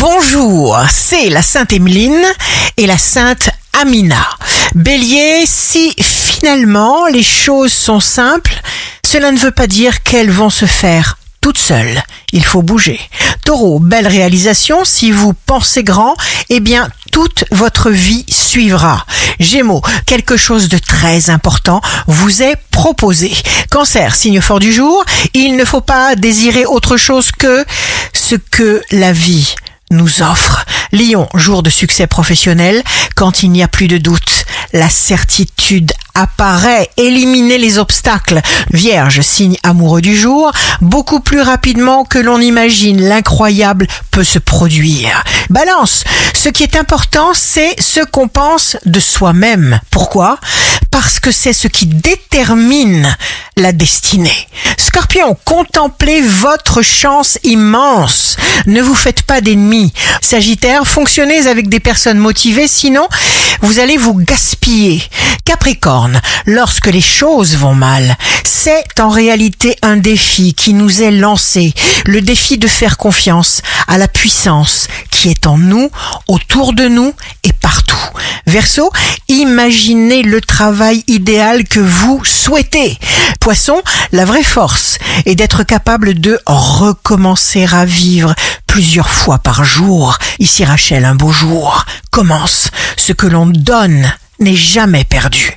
Bonjour, c'est la Sainte Emeline et la Sainte Amina. Bélier, si finalement les choses sont simples, cela ne veut pas dire qu'elles vont se faire toutes seules. Il faut bouger. Taureau, belle réalisation. Si vous pensez grand, eh bien, toute votre vie suivra. Gémeaux, quelque chose de très important vous est proposé. Cancer, signe fort du jour. Il ne faut pas désirer autre chose que ce que la vie nous offre. Lion, jour de succès professionnel, quand il n'y a plus de doute, la certitude apparaît, éliminer les obstacles. Vierge, signe amoureux du jour, beaucoup plus rapidement que l'on imagine, l'incroyable peut se produire. Balance, ce qui est important, c'est ce qu'on pense de soi-même. Pourquoi? Parce que c'est ce qui détermine la destinée. Scorpion, contemplez votre chance immense. Ne vous faites pas d'ennemis. Sagittaire, fonctionnez avec des personnes motivées, sinon vous allez vous gaspiller. Capricorne, lorsque les choses vont mal, c'est en réalité un défi qui nous est lancé, le défi de faire confiance à la puissance qui est en nous, autour de nous et partout. Verseau, imaginez le travail idéal que vous souhaitez. Poisson, la vraie force est d'être capable de recommencer à vivre plusieurs fois par jour. Ici Rachel, un beau jour commence. Ce que l'on donne n'est jamais perdu.